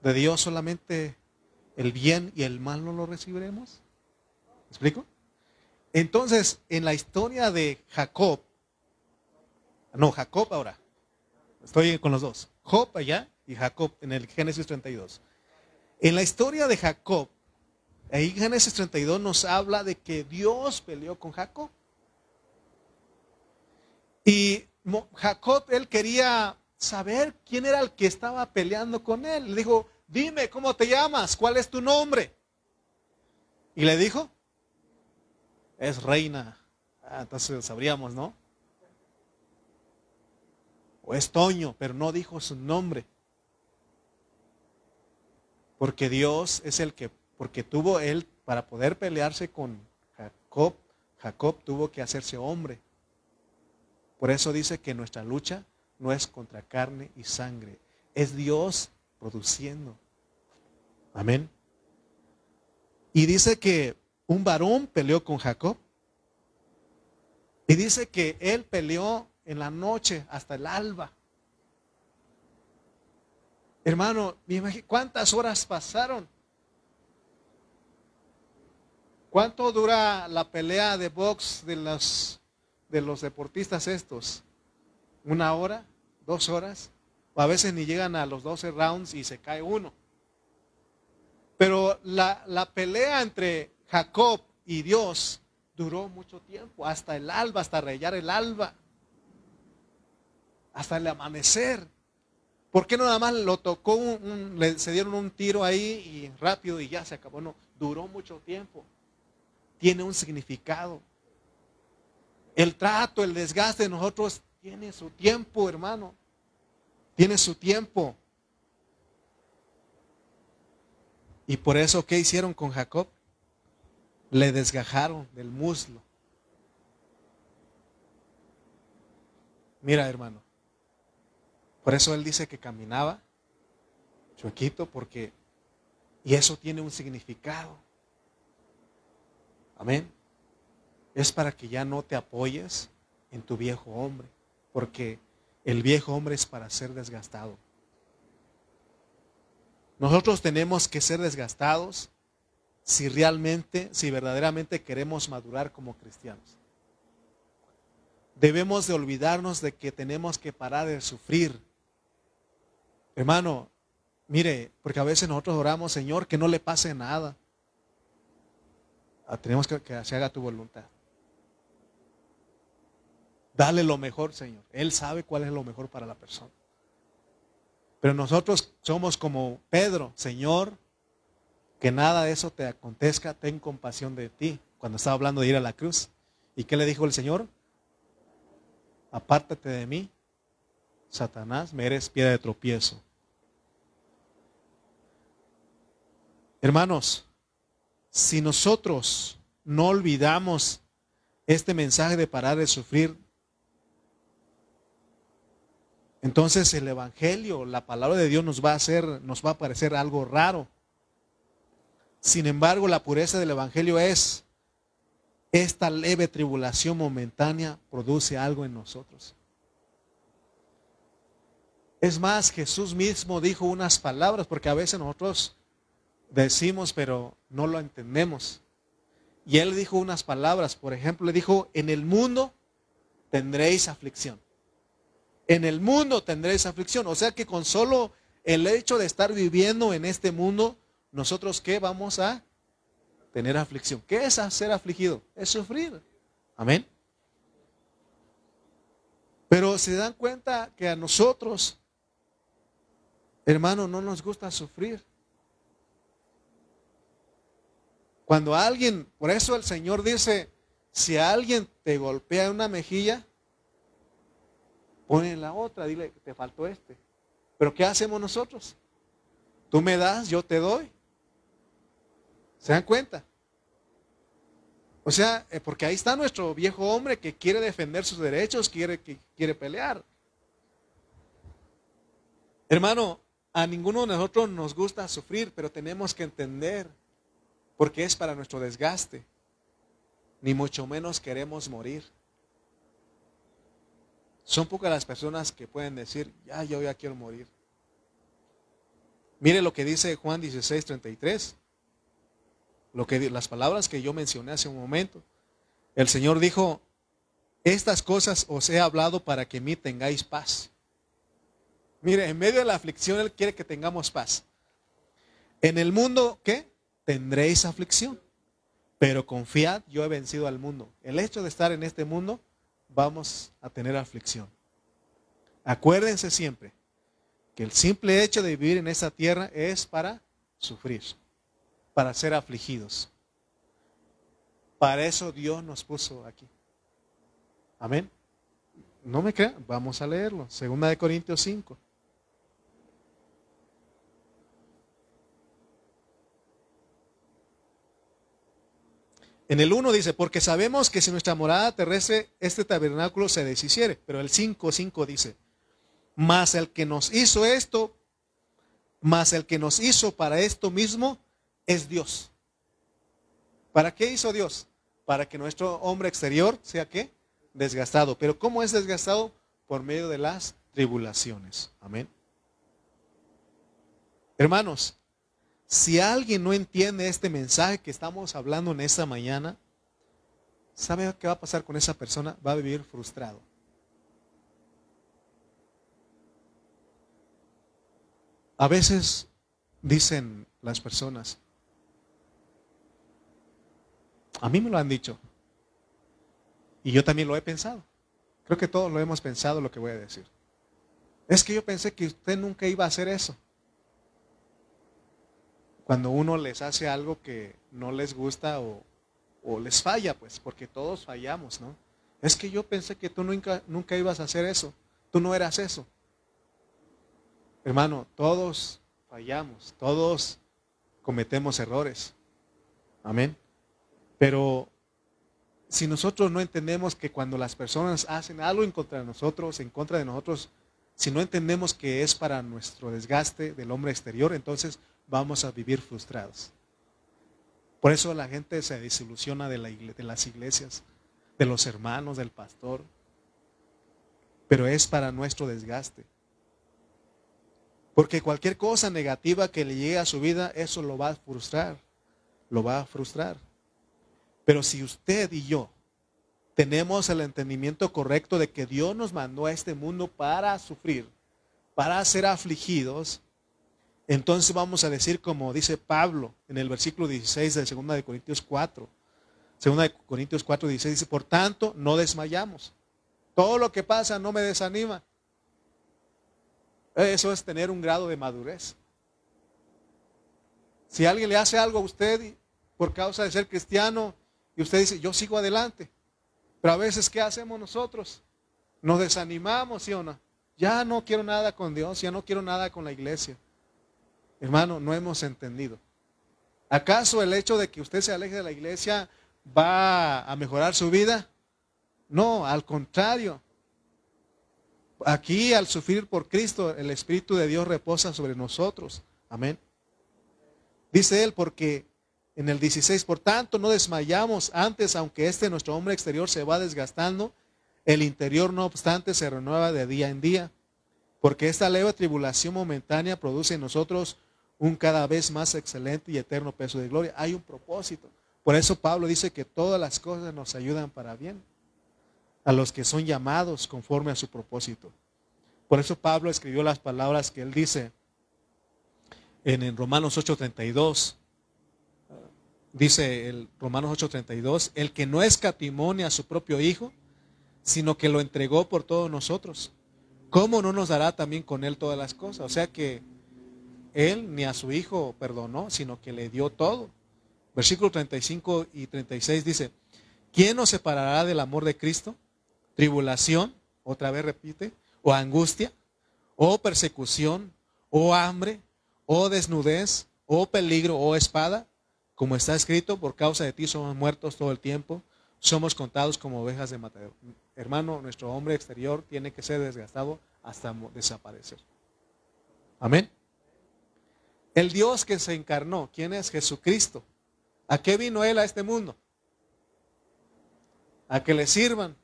de Dios solamente el bien y el mal no lo recibiremos? ¿Me explico? Entonces, en la historia de Jacob, no, Jacob ahora, estoy con los dos, Job allá y Jacob en el Génesis 32. En la historia de Jacob, ahí Génesis 32 nos habla de que Dios peleó con Jacob. Y Jacob, él quería saber quién era el que estaba peleando con él. Le dijo, dime cómo te llamas, cuál es tu nombre. Y le dijo, es reina. Ah, entonces sabríamos, ¿no? O es Toño, pero no dijo su nombre. Porque Dios es el que, porque tuvo él, para poder pelearse con Jacob, Jacob tuvo que hacerse hombre. Por eso dice que nuestra lucha no es contra carne y sangre, es Dios produciendo. Amén. Y dice que un varón peleó con Jacob. Y dice que él peleó en la noche hasta el alba. Hermano, ¿cuántas horas pasaron? ¿Cuánto dura la pelea de box de los, de los deportistas estos? ¿Una hora? ¿Dos horas? O a veces ni llegan a los 12 rounds y se cae uno. Pero la, la pelea entre Jacob y Dios duró mucho tiempo, hasta el alba, hasta rayar el alba, hasta el amanecer. ¿Por qué no nada más lo tocó, un, le, se dieron un tiro ahí y rápido y ya se acabó? No, duró mucho tiempo. Tiene un significado. El trato, el desgaste de nosotros tiene su tiempo, hermano. Tiene su tiempo. Y por eso, ¿qué hicieron con Jacob? Le desgajaron del muslo. Mira, hermano. Por eso él dice que caminaba chuequito, porque. Y eso tiene un significado. Amén. Es para que ya no te apoyes en tu viejo hombre, porque el viejo hombre es para ser desgastado. Nosotros tenemos que ser desgastados si realmente, si verdaderamente queremos madurar como cristianos. Debemos de olvidarnos de que tenemos que parar de sufrir. Hermano, mire, porque a veces nosotros oramos, Señor, que no le pase nada. Ah, tenemos que que se haga tu voluntad. Dale lo mejor, Señor. Él sabe cuál es lo mejor para la persona. Pero nosotros somos como Pedro, Señor, que nada de eso te acontezca, ten compasión de ti. Cuando estaba hablando de ir a la cruz. ¿Y qué le dijo el Señor? Apártate de mí, Satanás, me eres piedra de tropiezo. Hermanos, si nosotros no olvidamos este mensaje de parar de sufrir, entonces el evangelio, la palabra de Dios nos va a hacer, nos va a parecer algo raro. Sin embargo, la pureza del evangelio es esta leve tribulación momentánea produce algo en nosotros. Es más, Jesús mismo dijo unas palabras, porque a veces nosotros decimos, pero no lo entendemos. Y él dijo unas palabras, por ejemplo, le dijo, en el mundo tendréis aflicción. En el mundo tendréis aflicción. O sea que con solo el hecho de estar viviendo en este mundo, nosotros qué vamos a tener aflicción. ¿Qué es ser afligido? Es sufrir. Amén. Pero se dan cuenta que a nosotros, hermano, no nos gusta sufrir. Cuando alguien, por eso el Señor dice, si alguien te golpea una mejilla, pone en la otra, dile, te faltó este. Pero ¿qué hacemos nosotros? Tú me das, yo te doy. ¿Se dan cuenta? O sea, eh, porque ahí está nuestro viejo hombre que quiere defender sus derechos, quiere, que quiere pelear. Hermano, a ninguno de nosotros nos gusta sufrir, pero tenemos que entender, porque es para nuestro desgaste, ni mucho menos queremos morir. Son pocas las personas que pueden decir, ya, yo ya quiero morir. Mire lo que dice Juan 16, 33 lo que, las palabras que yo mencioné hace un momento. El Señor dijo, estas cosas os he hablado para que en mí tengáis paz. Mire, en medio de la aflicción Él quiere que tengamos paz. En el mundo, ¿qué? Tendréis aflicción. Pero confiad, yo he vencido al mundo. El hecho de estar en este mundo, vamos a tener aflicción. Acuérdense siempre que el simple hecho de vivir en esta tierra es para sufrir para ser afligidos. Para eso Dios nos puso aquí. Amén. No me crean, vamos a leerlo. Segunda de Corintios 5. En el 1 dice, porque sabemos que si nuestra morada terrestre, este tabernáculo se deshiciere. Pero el 5.5 dice, mas el que nos hizo esto, mas el que nos hizo para esto mismo, es Dios. ¿Para qué hizo Dios? Para que nuestro hombre exterior sea qué? Desgastado. Pero ¿cómo es desgastado? Por medio de las tribulaciones. Amén. Hermanos, si alguien no entiende este mensaje que estamos hablando en esta mañana, ¿sabe qué va a pasar con esa persona? Va a vivir frustrado. A veces dicen las personas, a mí me lo han dicho. Y yo también lo he pensado. Creo que todos lo hemos pensado lo que voy a decir. Es que yo pensé que usted nunca iba a hacer eso. Cuando uno les hace algo que no les gusta o, les falla, pues, porque todos fallamos, ¿no? Es que yo pensé que tú nunca, nunca ibas a hacer eso. Tú no eras eso. Hermano, todos fallamos, todos cometemos errores. Amén. Pero si nosotros no entendemos que cuando las personas hacen algo en contra de nosotros, en contra de nosotros, si no entendemos que es para nuestro desgaste del hombre exterior, entonces vamos a vivir frustrados. Por eso la gente se desilusiona de, las iglesias, de los hermanos, del pastor. Pero es para nuestro desgaste. Porque cualquier cosa negativa que le llegue a su vida, eso lo va a frustrar. Lo va a frustrar. Pero si usted y yo tenemos el entendimiento correcto de que Dios nos mandó a este mundo para sufrir, para ser afligidos, entonces vamos a decir como dice Pablo en el versículo 16 de 2 de Corintios 4. 2 de Corintios 4, 16 dice, por tanto, no desmayamos. Todo lo que pasa no me desanima. Eso es tener un grado de madurez. Si alguien le hace algo a usted por causa de ser cristiano y usted dice, yo sigo adelante, pero a veces, ¿qué hacemos nosotros? Nos desanimamos, ¿sí o no? Ya no quiero nada con Dios, ya no quiero nada con la iglesia. Hermano, no hemos entendido. ¿Acaso el hecho de que usted se aleje de la iglesia va a mejorar su vida? No, al contrario. Aquí al sufrir por Cristo, el Espíritu de Dios reposa sobre nosotros. Amén. Dice él, porque en el 16, por tanto, no desmayamos antes, aunque este nuestro hombre exterior se va desgastando, el interior no obstante se renueva de día en día, porque esta leve tribulación momentánea produce en nosotros un cada vez más excelente y eterno peso de gloria. Hay un propósito. Por eso Pablo dice que todas las cosas nos ayudan para bien, a los que son llamados conforme a su propósito. Por eso Pablo escribió las palabras que él dice en, en Romanos 8:32 dice el Romanos 8:32, el que no escatimone a su propio Hijo, sino que lo entregó por todos nosotros, ¿cómo no nos dará también con él todas las cosas? O sea que él ni a su Hijo perdonó, sino que le dio todo. Versículo 35 y 36 dice, ¿quién nos separará del amor de Cristo? ¿Tribulación? Otra vez repite, o angustia, o persecución, o hambre, o desnudez, o peligro, o espada como está escrito, por causa de ti somos muertos todo el tiempo, somos contados como ovejas de matadero. Hermano, nuestro hombre exterior tiene que ser desgastado hasta desaparecer. Amén. El Dios que se encarnó, ¿quién es Jesucristo? ¿A qué vino Él a este mundo? A que le sirvan,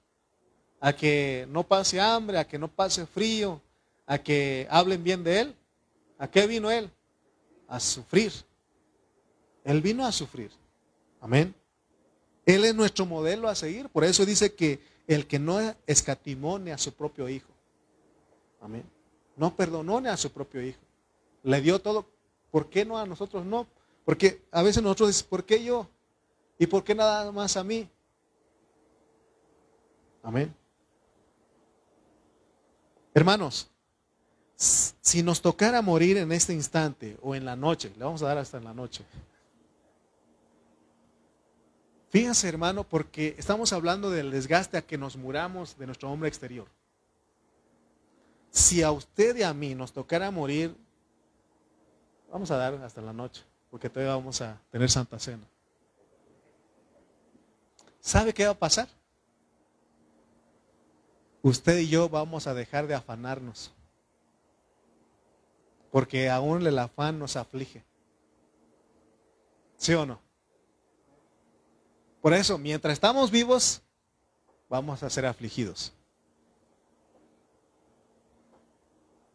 a que no pase hambre, a que no pase frío, a que hablen bien de Él. ¿A qué vino Él? A sufrir él vino a sufrir. Amén. Él es nuestro modelo a seguir. Por eso dice que el que no escatimone a su propio hijo. Amén. No perdonone a su propio hijo. Le dio todo. ¿Por qué no a nosotros no? Porque a veces nosotros decimos, ¿por qué yo? ¿Y por qué nada más a mí? Amén. Hermanos, si nos tocara morir en este instante o en la noche, le vamos a dar hasta en la noche, Fíjense, hermano, porque estamos hablando del desgaste a que nos muramos de nuestro hombre exterior. Si a usted y a mí nos tocara morir, vamos a dar hasta la noche, porque todavía vamos a tener Santa Cena. ¿Sabe qué va a pasar? Usted y yo vamos a dejar de afanarnos, porque aún el afán nos aflige. ¿Sí o no? Por eso, mientras estamos vivos, vamos a ser afligidos.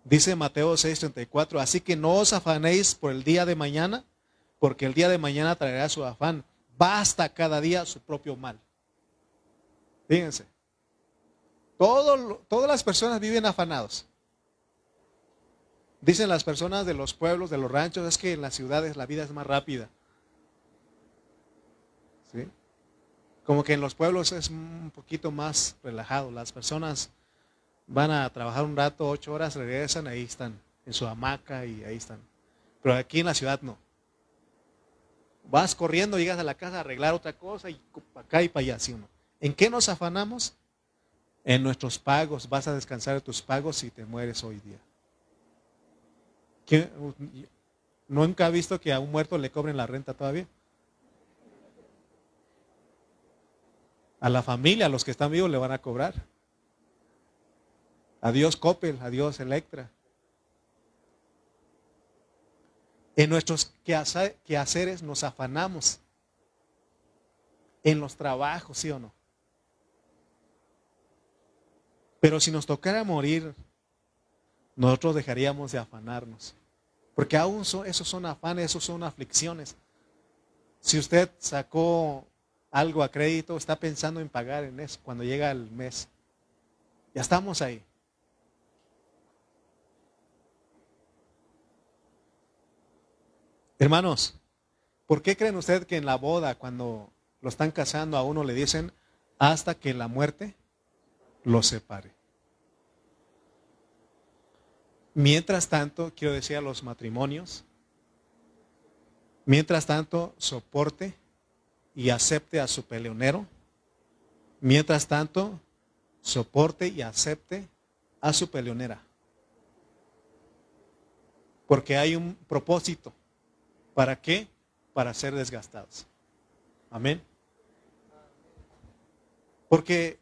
Dice Mateo 6:34, así que no os afanéis por el día de mañana, porque el día de mañana traerá su afán. Basta cada día su propio mal. Fíjense, todas las personas viven afanados. Dicen las personas de los pueblos, de los ranchos, es que en las ciudades la vida es más rápida. ¿Sí? Como que en los pueblos es un poquito más relajado. Las personas van a trabajar un rato, ocho horas, regresan, ahí están, en su hamaca y ahí están. Pero aquí en la ciudad no. Vas corriendo, llegas a la casa a arreglar otra cosa y acá y para allá, ¿sí o no? ¿En qué nos afanamos? En nuestros pagos. Vas a descansar de tus pagos si te mueres hoy día. ¿Nunca ha visto que a un muerto le cobren la renta todavía? A la familia, a los que están vivos, le van a cobrar. Adiós Coppel, adiós Electra. En nuestros quehaceres nos afanamos. En los trabajos, ¿sí o no? Pero si nos tocara morir nosotros dejaríamos de afanarnos. Porque aún esos son afanes, esos son aflicciones. Si usted sacó algo a crédito, está pensando en pagar en eso cuando llega el mes. Ya estamos ahí. Hermanos, ¿por qué creen ustedes que en la boda, cuando lo están casando, a uno le dicen hasta que la muerte lo separe? Mientras tanto, quiero decir a los matrimonios, mientras tanto, soporte y acepte a su peleonero. Mientras tanto, soporte y acepte a su peleonera. Porque hay un propósito. ¿Para qué? Para ser desgastados. Amén. Porque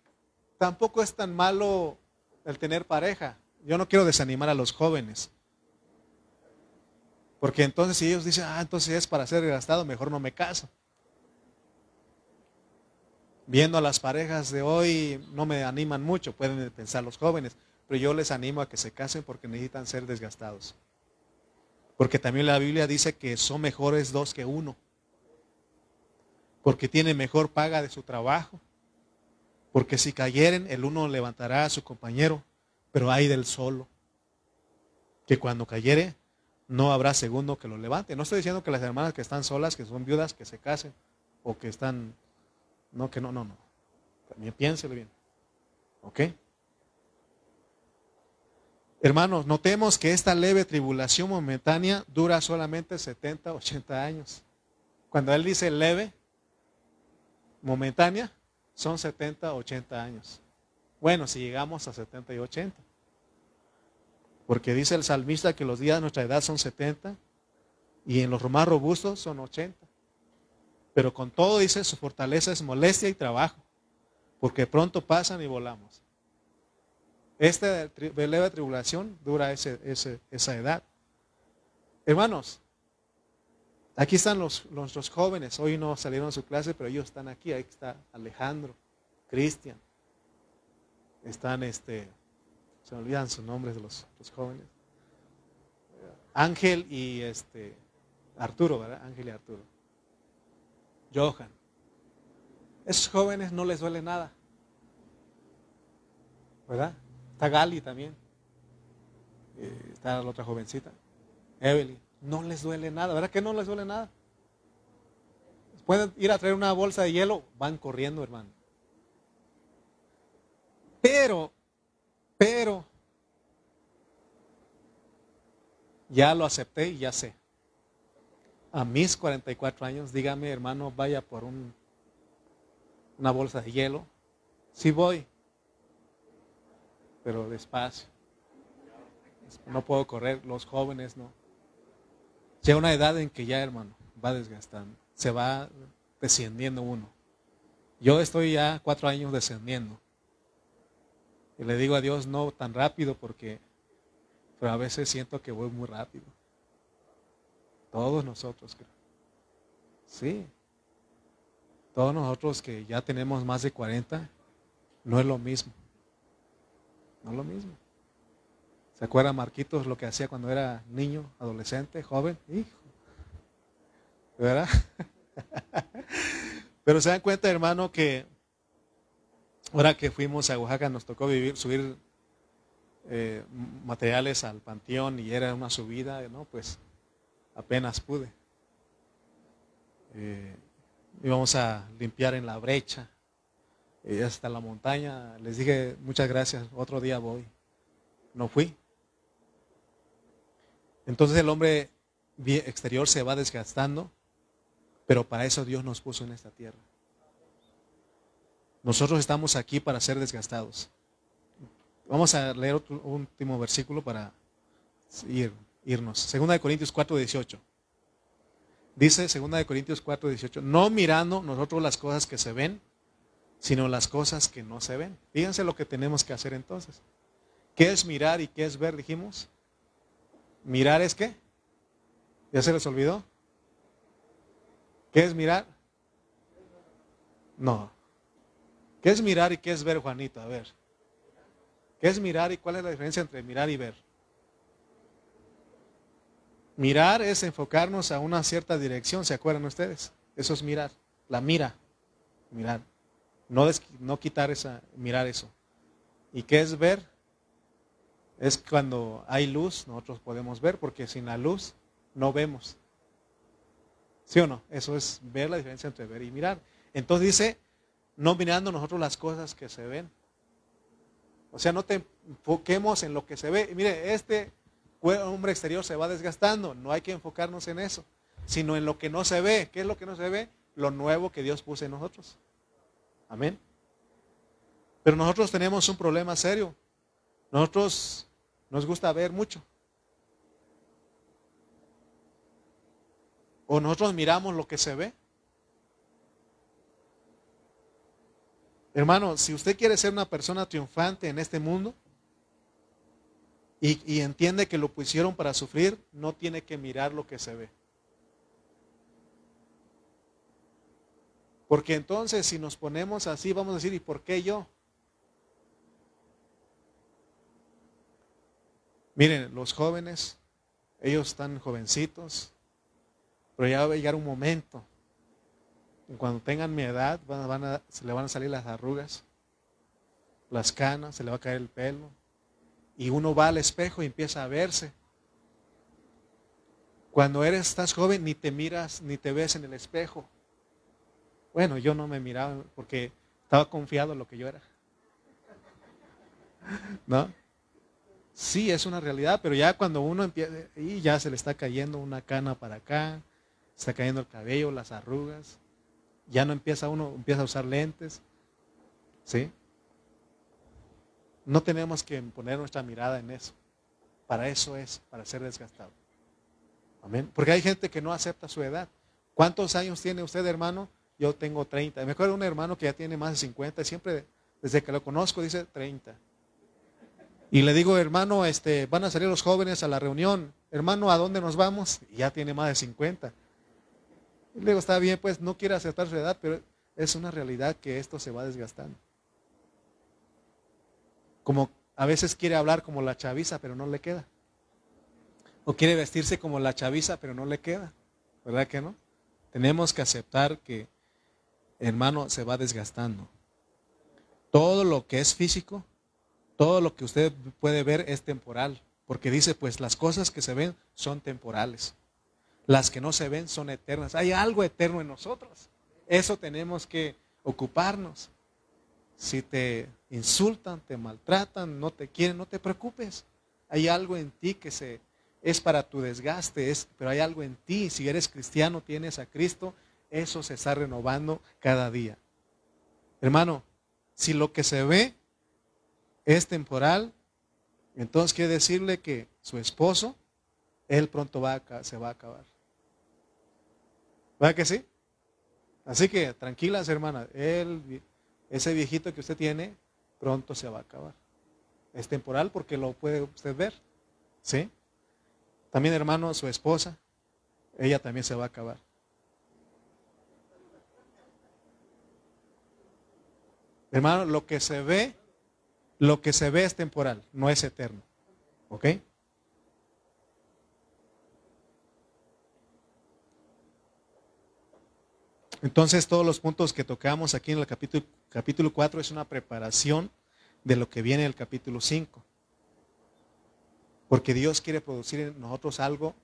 tampoco es tan malo el tener pareja. Yo no quiero desanimar a los jóvenes. Porque entonces si ellos dicen, ah, entonces es para ser desgastado, mejor no me caso. Viendo a las parejas de hoy, no me animan mucho, pueden pensar los jóvenes, pero yo les animo a que se casen porque necesitan ser desgastados. Porque también la Biblia dice que son mejores dos que uno. Porque tiene mejor paga de su trabajo. Porque si cayeren, el uno levantará a su compañero, pero hay del solo. Que cuando cayere, no habrá segundo que lo levante. No estoy diciendo que las hermanas que están solas, que son viudas, que se casen. O que están... No, que no, no, no. También piénselo bien. ¿Ok? Hermanos, notemos que esta leve tribulación momentánea dura solamente 70, 80 años. Cuando él dice leve, momentánea, son 70, 80 años. Bueno, si llegamos a 70 y 80. Porque dice el salmista que los días de nuestra edad son 70 y en los más robustos son 80. Pero con todo dice, su fortaleza es molestia y trabajo, porque pronto pasan y volamos. Esta leve tribulación dura esa edad. Hermanos, aquí están los, nuestros jóvenes. Hoy no salieron a su clase, pero ellos están aquí. Ahí está Alejandro, Cristian. Están, este, se me olvidan sus nombres de los, jóvenes. Ángel y este, Arturo, ¿verdad? Ángel y Arturo. Johan. Esos jóvenes no les duele nada. ¿Verdad? Está Gali también. Eh, está la otra jovencita. Evelyn. No les duele nada, ¿verdad que no les duele nada? Pueden ir a traer una bolsa de hielo, van corriendo, hermano. Pero, pero, ya lo acepté y ya sé. A mis 44 años, dígame, hermano, vaya por un, una bolsa de hielo. Sí voy pero despacio. No puedo correr, los jóvenes no. Llega una edad en que ya, hermano, va desgastando, se va descendiendo uno. Yo estoy ya cuatro años descendiendo. Y le digo a Dios, no tan rápido porque, pero a veces siento que voy muy rápido. Todos nosotros, creo. Sí. Todos nosotros que ya tenemos más de 40, no es lo mismo. No lo mismo. ¿Se acuerda Marquitos lo que hacía cuando era niño, adolescente, joven? Hijo. ¿Verdad? Pero se dan cuenta, hermano, que ahora que fuimos a Oaxaca nos tocó vivir, subir eh, materiales al panteón y era una subida, ¿no? Pues apenas pude. Eh, íbamos a limpiar en la brecha y hasta la montaña. Les dije, muchas gracias, otro día voy. No fui. Entonces el hombre exterior se va desgastando, pero para eso Dios nos puso en esta tierra. Nosotros estamos aquí para ser desgastados. Vamos a leer otro último versículo para ir, irnos. Segunda de Corintios 4, 18. Dice Segunda de Corintios 4, 18, no mirando nosotros las cosas que se ven, sino las cosas que no se ven. Fíjense lo que tenemos que hacer entonces. ¿Qué es mirar y qué es ver? Dijimos. Mirar es qué? ¿Ya se les olvidó? ¿Qué es mirar? No. ¿Qué es mirar y qué es ver, Juanito? A ver. ¿Qué es mirar y cuál es la diferencia entre mirar y ver? Mirar es enfocarnos a una cierta dirección, ¿se acuerdan ustedes? Eso es mirar, la mira, mirar. No, no quitar esa, mirar eso. ¿Y qué es ver? Es cuando hay luz, nosotros podemos ver, porque sin la luz no vemos. ¿Sí o no? Eso es ver la diferencia entre ver y mirar. Entonces dice, no mirando nosotros las cosas que se ven. O sea, no te enfoquemos en lo que se ve. Mire, este hombre exterior se va desgastando. No hay que enfocarnos en eso, sino en lo que no se ve. ¿Qué es lo que no se ve? Lo nuevo que Dios puso en nosotros. Amén. Pero nosotros tenemos un problema serio. Nosotros nos gusta ver mucho. O nosotros miramos lo que se ve. Hermano, si usted quiere ser una persona triunfante en este mundo y, entiende que lo pusieron para sufrir, no tiene que mirar lo que se ve. Porque entonces si nos ponemos así, vamos a decir, ¿y por qué yo? Miren, los jóvenes, ellos están jovencitos, pero ya va a llegar un momento. Cuando tengan mi edad, se le van a salir las arrugas, las canas, se le va a caer el pelo. Y uno va al espejo y empieza a verse. Cuando eres, estás joven, ni te miras, ni te ves en el espejo. Bueno, yo no me miraba porque estaba confiado en lo que yo era. ¿No? Sí, es una realidad, pero ya cuando uno empieza, y ya se le está cayendo una cana para acá, está cayendo el cabello, las arrugas, ya no empieza uno, empieza a usar lentes, ¿sí? No tenemos que poner nuestra mirada en eso. Para eso es, para ser desgastado. Amén. Porque hay gente que no acepta su edad. ¿Cuántos años tiene usted, hermano? Yo tengo 30. Me acuerdo de un hermano que ya tiene más de 50 y siempre, desde que lo conozco, dice 30. Y le digo, hermano, este, van a salir los jóvenes a la reunión. Hermano, ¿a dónde nos vamos? Y ya tiene más de 50. Y le digo, está bien, pues no quiere aceptar su edad, pero es una realidad que esto se va desgastando. Como a veces quiere hablar como la chaviza, pero no le queda. O quiere vestirse como la chaviza, pero no le queda. ¿Verdad que no? Tenemos que aceptar que, hermano, se va desgastando. Todo lo que es físico, todo lo que usted puede ver es temporal. Porque dice, pues las cosas que se ven son temporales. Las que no se ven son eternas. Hay algo eterno en nosotros. Eso tenemos que ocuparnos. Si te insultan, te maltratan, no te quieren, no te preocupes. Hay algo en ti que se es para tu desgaste, es, pero hay algo en ti. Si eres cristiano, tienes a Cristo, eso se está renovando cada día. Hermano, si lo que se ve es temporal, entonces quiere decirle que su esposo, él pronto va a, se va a acabar. ¿Verdad que sí? Así que tranquilas, hermanas. ese viejito que usted tiene, pronto se va a acabar. Es temporal porque lo puede usted ver. ¿Sí? También, hermano, su esposa, ella también se va a acabar. Hermano, lo que se ve, lo que se ve es temporal, no es eterno. ¿Ok? Entonces todos los puntos que tocamos aquí en el capítulo, capítulo 4 es una preparación de lo que viene en el capítulo 5. Porque Dios quiere producir en nosotros algo,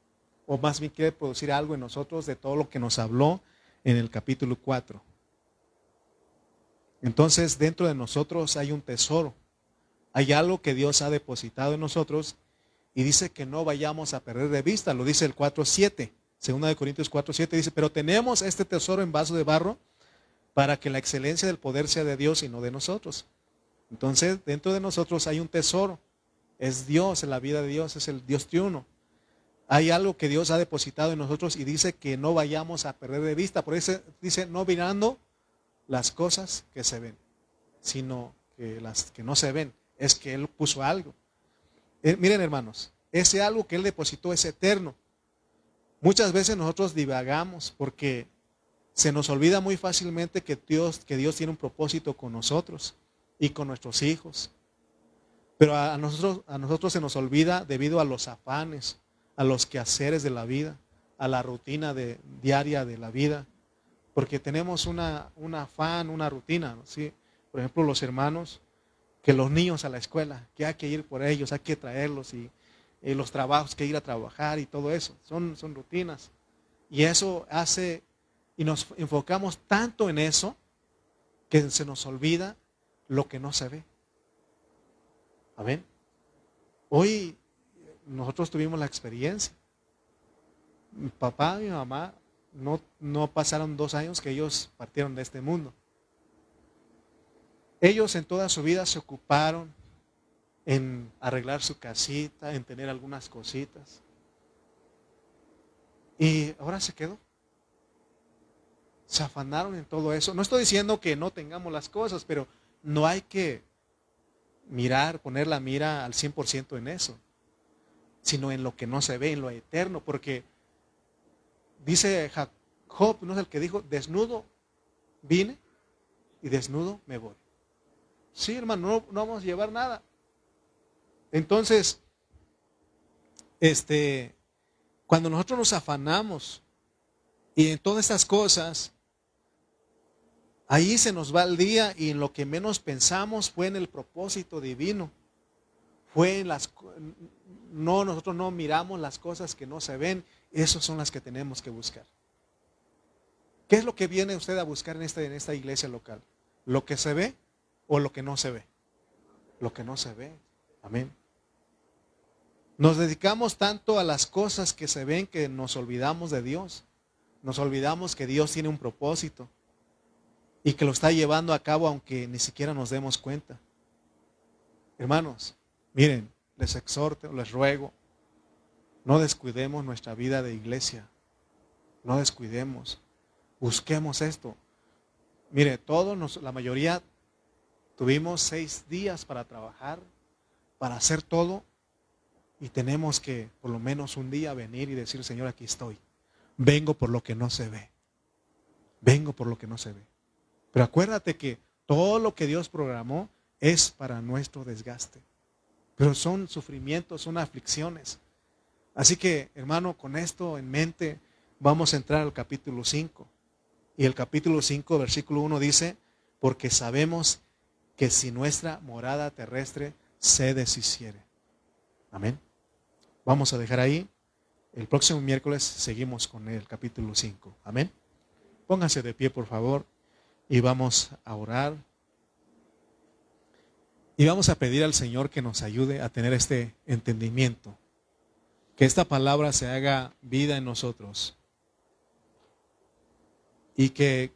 o más bien quiere producir algo en nosotros de todo lo que nos habló en el capítulo 4. Entonces dentro de nosotros hay un tesoro, hay algo que Dios ha depositado en nosotros y dice que no vayamos a perder de vista, lo dice el 4.7. Segunda de Corintios 4, 7 dice, pero tenemos este tesoro en vaso de barro para que la excelencia del poder sea de Dios y no de nosotros. Entonces, dentro de nosotros hay un tesoro. Es Dios, en la vida de Dios, es el Dios triuno. Hay algo que Dios ha depositado en nosotros y dice que no vayamos a perder de vista. Por eso dice, no mirando las cosas que se ven, sino que las que no se ven. Es que Él puso algo. Eh, miren hermanos, ese algo que Él depositó es eterno. Muchas veces nosotros divagamos porque se nos olvida muy fácilmente que Dios, que Dios tiene un propósito con nosotros y con nuestros hijos. Pero a nosotros, a nosotros se nos olvida debido a los afanes, a los quehaceres de la vida, a la rutina de, diaria de la vida, porque tenemos una, un afán, una rutina, ¿sí? Por ejemplo, los hermanos, que los niños a la escuela, que hay que ir por ellos, hay que traerlos y, los trabajos, que ir a trabajar y todo eso, son, son rutinas. Y eso hace, y nos enfocamos tanto en eso, que se nos olvida lo que no se ve. Amén. Hoy nosotros tuvimos la experiencia. Mi papá y mi mamá no, no pasaron dos años que ellos partieron de este mundo. Ellos en toda su vida se ocuparon en arreglar su casita, en tener algunas cositas. Y ahora se quedó. Se afanaron en todo eso. No estoy diciendo que no tengamos las cosas, pero no hay que mirar, poner la mira al 100% en eso, sino en lo que no se ve, en lo eterno, porque dice Job, no es el que dijo, desnudo vine y desnudo me voy. Sí, hermano, no, no vamos a llevar nada. Entonces, este, cuando nosotros nos afanamos y en todas estas cosas, ahí se nos va el día y en lo que menos pensamos fue en el propósito divino. Fue en las no nosotros no miramos las cosas que no se ven, esas son las que tenemos que buscar. ¿Qué es lo que viene usted a buscar en esta, en esta iglesia local? ¿Lo que se ve o lo que no se ve? Lo que no se ve. Amén. Nos dedicamos tanto a las cosas que se ven que nos olvidamos de Dios. Nos olvidamos que Dios tiene un propósito y que lo está llevando a cabo aunque ni siquiera nos demos cuenta. Hermanos, miren, les exhorto, les ruego, no descuidemos nuestra vida de iglesia. No descuidemos. Busquemos esto. Mire, todos, la mayoría, tuvimos seis días para trabajar, para hacer todo, y tenemos que por lo menos un día venir y decir, Señor, aquí estoy. Vengo por lo que no se ve. Vengo por lo que no se ve. Pero acuérdate que todo lo que Dios programó es para nuestro desgaste. Pero son sufrimientos, son aflicciones. Así que, hermano, con esto en mente, vamos a entrar al capítulo 5. Y el capítulo 5, versículo 1 dice, porque sabemos que si nuestra morada terrestre se deshiciere. Amén. Vamos a dejar ahí. El próximo miércoles seguimos con el capítulo 5. Amén. Pónganse de pie, por favor, y vamos a orar. Y vamos a pedir al Señor que nos ayude a tener este entendimiento. Que esta palabra se haga vida en nosotros. Y que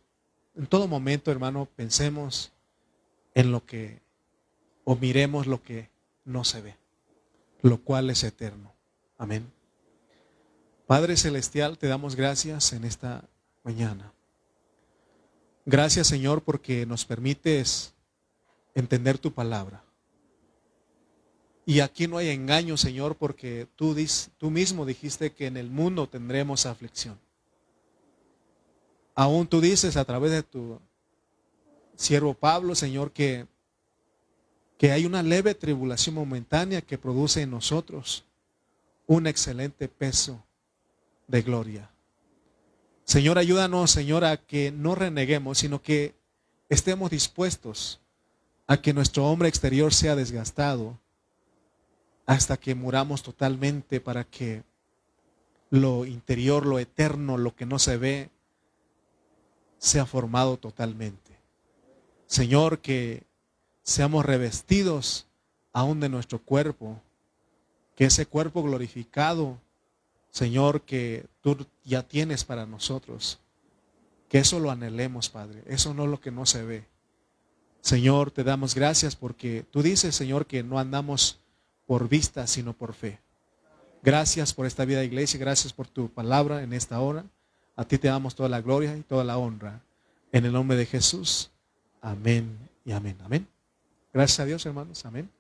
en todo momento, hermano, pensemos en lo que, o miremos lo que no se ve, lo cual es eterno. Amén. Padre Celestial, te damos gracias en esta mañana. Gracias, Señor, porque nos permites entender tu palabra. Y aquí no hay engaño, Señor, porque tú, tú mismo dijiste que en el mundo tendremos aflicción. Aún tú dices a través de tu siervo Pablo, Señor, que, que hay una leve tribulación momentánea que produce en nosotros un excelente peso de gloria. Señor, ayúdanos, Señor, a que no reneguemos, sino que estemos dispuestos a que nuestro hombre exterior sea desgastado hasta que muramos totalmente para que lo interior, lo eterno, lo que no se ve, sea formado totalmente. Señor, que seamos revestidos aún de nuestro cuerpo, que ese cuerpo glorificado, Señor, que tú ya tienes para nosotros, que eso lo anhelemos, Padre. Eso no es lo que no se ve. Señor, te damos gracias porque tú dices, Señor, que no andamos por vista, sino por fe. Gracias por esta vida de iglesia, gracias por tu palabra en esta hora. A ti te damos toda la gloria y toda la honra. En el nombre de Jesús. Amén y amén. Amén. Gracias a Dios, hermanos. Amén.